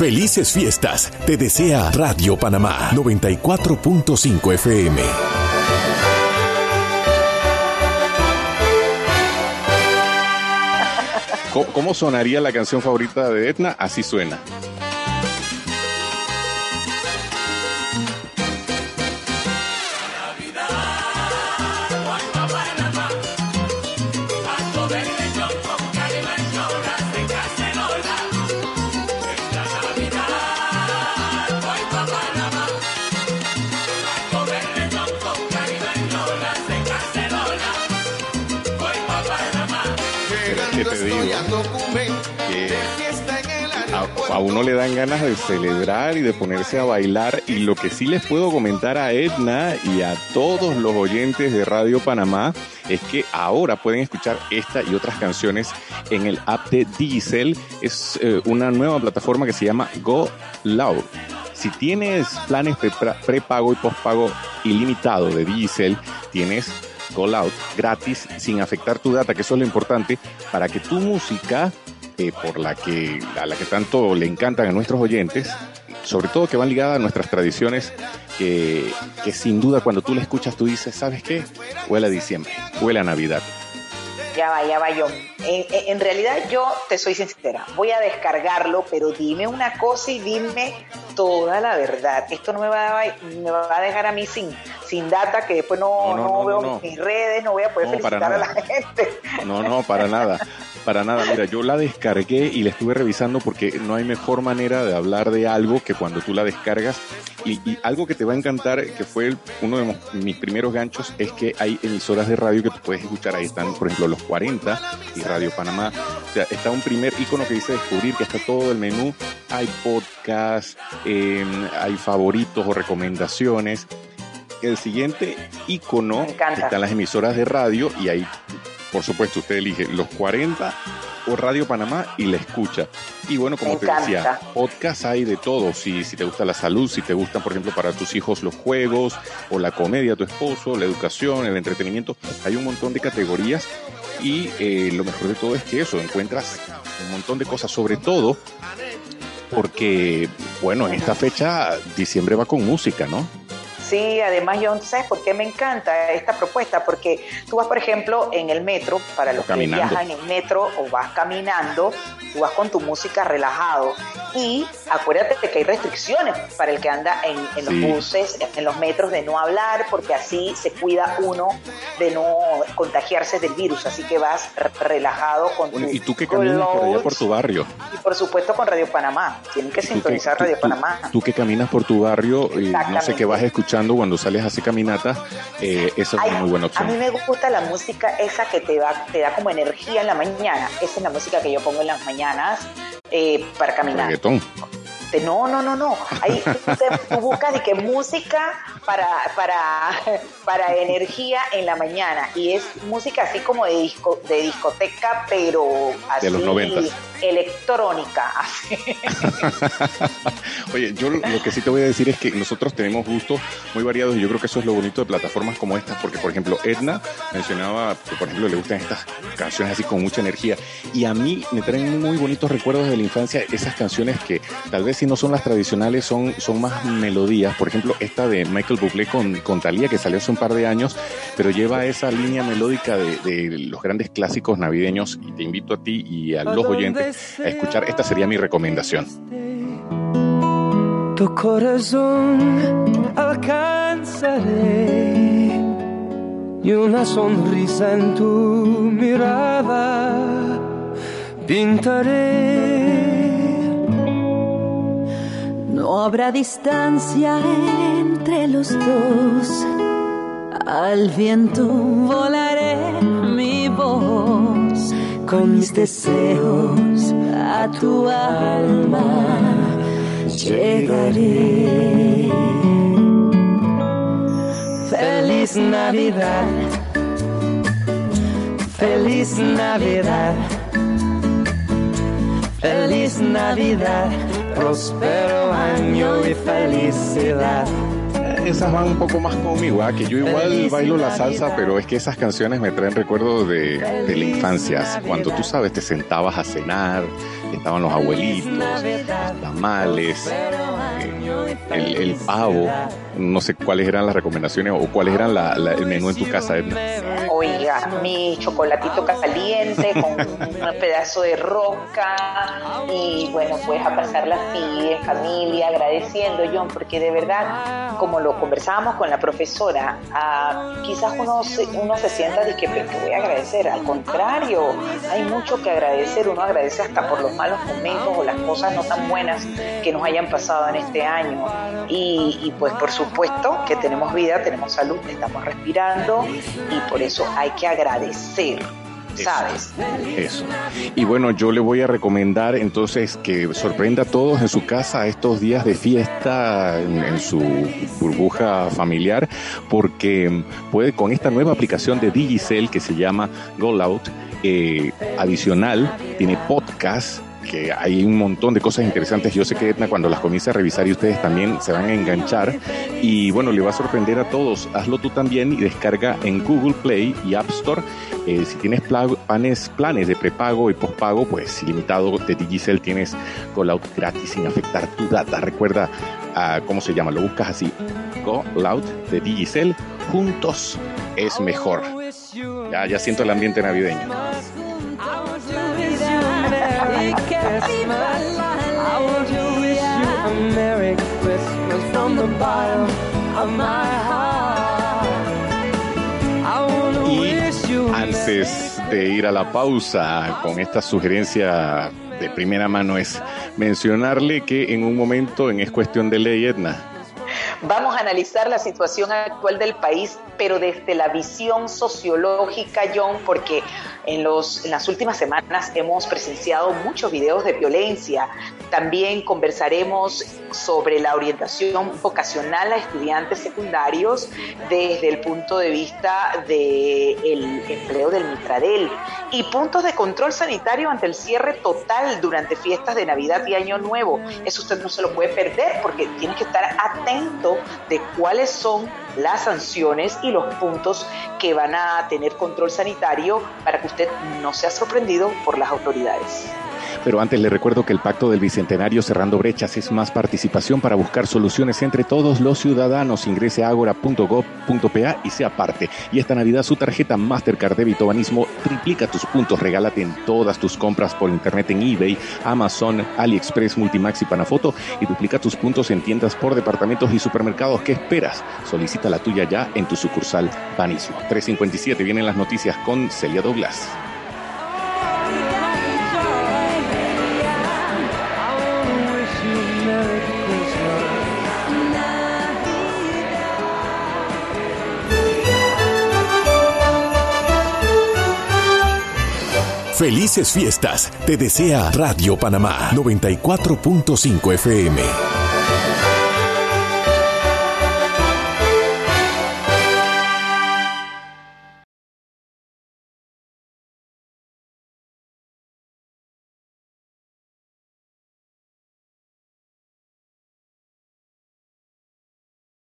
Felices fiestas. Te desea Radio Panamá 94.5 FM. ¿Cómo sonaría la canción favorita de Etna? Así suena. A, uno le dan ganas de celebrar y de ponerse a bailar. Y lo que sí les puedo comentar a Edna y a todos los oyentes de Radio Panamá es que ahora pueden escuchar esta y otras canciones en el app de Diesel. Es eh, una nueva plataforma que se llama Go Loud. Si tienes planes prepago y postpago ilimitado de Diesel, tienes Go Loud gratis sin afectar tu data, que eso es lo importante, para que tu música por la que, a la que tanto le encantan a nuestros oyentes, sobre todo que van ligadas a nuestras tradiciones, que, que sin duda cuando tú la escuchas tú dices, ¿sabes qué? Huele a diciembre, huele a Navidad. Ya va, ya va yo. En, realidad yo te soy sincera, voy a descargarlo, pero dime una cosa y dime toda la verdad. Esto no me va a, me va a dejar a mí sin, sin data, que después no, no, veo mis redes, no voy a poder felicitar a la gente. No, no, para nada. Para nada, mira, yo la descargué y la estuve revisando porque no hay mejor manera de hablar de algo que cuando tú la descargas. Y, algo que te va a encantar, que fue uno de mis primeros ganchos, es que hay emisoras de radio que tú puedes escuchar. Ahí están, por ejemplo, los 40 y Radio Panamá. O sea, está un primer icono que dice descubrir, que está todo el menú. Hay podcast, em, hay favoritos o recomendaciones. El siguiente icono están las emisoras de radio y ahí por supuesto, usted elige los 40 o Radio Panamá y la escucha. Y bueno, como te decía, podcast hay de todo. Si, si te gusta la salud, si te gustan, por ejemplo, para tus hijos los juegos o la comedia, tu esposo, la educación, el entretenimiento, hay un montón de categorías. Y eh, lo mejor de todo es que eso, encuentras un montón de cosas, sobre todo porque, bueno, en esta fecha diciembre va con música, ¿no? Sí, además yo sé por qué me encanta esta propuesta, porque tú vas, por ejemplo, en el metro, para los que viajan en el metro o vas caminando, tú vas con tu música relajado. Y acuérdate que hay restricciones para el que anda en, los buses, en los metros, de no hablar, porque así se cuida uno de no contagiarse del virus, así que vas relajado con tu ¿Y tú qué caminas por allá por tu barrio? Y por supuesto con Radio Panamá, tienen que sintonizar Radio Panamá. Tú que caminas por tu barrio y no sé qué vas escuchando cuando sales así caminata, eh, eso es una muy buena opción. A mí me gusta la música esa que te, va, te da como energía en la mañana. Esa es la música que yo pongo en las mañanas eh, para caminar. Reggaetón. No, no, no, no. Ahí tú buscas de que música para, para, para energía en la mañana. Y es música así como de disco, de discoteca, pero así de los 90. Electrónica. Oye, yo lo que sí te voy a decir es que nosotros tenemos gustos muy variados y yo creo que eso es lo bonito de plataformas como estas, porque por ejemplo Edna mencionaba que por ejemplo le gustan estas canciones así con mucha energía y a mí me traen muy bonitos recuerdos de la infancia esas canciones que tal vez si no son las tradicionales, son, son más melodías. Por ejemplo, esta de Michael Bublé con, con Thalía, que salió hace un par de años, pero lleva esa línea melódica de, los grandes clásicos navideños. Y te invito a ti y a los oyentes escuchar. Esta sería mi recomendación. Tu corazón alcanzaré y una sonrisa en tu mirada pintaré no habrá distancia entre los dos. Al viento volaré mi voz con mis deseos tu alma llegaré. Feliz Navidad, feliz Navidad, feliz Navidad próspero año y felicidad. Esas van un poco más conmigo, ¿ah? que yo igual bailo la salsa, pero es que esas canciones me traen recuerdos de, de la infancia, cuando tú sabes, te sentabas a cenar, estaban los abuelitos, los tamales, eh, el, el, pavo, no sé cuáles eran las recomendaciones o cuáles eran la, el menú en tu casa. Oiga, mi chocolatito caliente con un pedazo de roca. Y bueno, pues a pasarla así en familia, agradeciendo, John, porque de verdad, como lo conversábamos con la profesora, uh, quizás uno se, uno se sienta de que, que voy a agradecer, al contrario, hay mucho que agradecer, uno agradece hasta por los malos momentos o las cosas no tan buenas que nos hayan pasado en este año. Y, y pues por supuesto que tenemos vida, tenemos salud, estamos respirando y por eso hay que agradecer. ¿Sabes? Eso. Y bueno, yo le voy a recomendar entonces que sorprenda a todos en su casa estos días de fiesta en, en su burbuja familiar, porque puede con esta nueva aplicación de Digicel que se llama Go Out, eh, adicional, tiene podcast que hay un montón de cosas interesantes. Yo sé que Edna cuando las comience a revisar y ustedes también se van a enganchar y bueno, le va a sorprender a todos. Hazlo tú también y descarga en Google Play y App Store. Eh, si tienes planes, planes de prepago y postpago, pues ilimitado de Digicel tienes Out gratis sin afectar tu data. Recuerda uh, cómo se llama, lo buscas así, Out de Digicel. Juntos es mejor. Ya, ya siento el ambiente navideño. Y antes de ir a la pausa con esta sugerencia de primera mano es mencionarle que en un momento en Es Cuestión de Ley, Edna, Vamos a analizar la situación actual del país, pero desde la visión sociológica, John, porque en, los, en las últimas semanas hemos presenciado muchos videos de violencia. También conversaremos sobre la orientación vocacional a estudiantes secundarios desde el punto de vista del empleo del Mitradel y puntos de control sanitario ante el cierre total durante fiestas de Navidad y Año Nuevo. Eso usted no se lo puede perder porque tiene que estar atento de cuáles son las sanciones y los puntos que van a tener control sanitario para que usted no sea sorprendido por las autoridades. Pero antes le recuerdo que el Pacto del Bicentenario Cerrando Brechas es más participación para buscar soluciones entre todos los ciudadanos. Ingrese a agora.gov.pa y sea parte. Y esta Navidad su tarjeta Mastercard Débito Banismo triplica tus puntos. Regálate en todas tus compras por internet en eBay, Amazon, AliExpress, Multimax y Panafoto y duplica tus puntos en tiendas por departamentos y supermercados. ¿Qué esperas? Solicita la tuya ya en tu sucursal Banismo. 357 vienen las noticias con Celia Douglas. Felices fiestas. Te desea Radio Panamá 94.5 FM.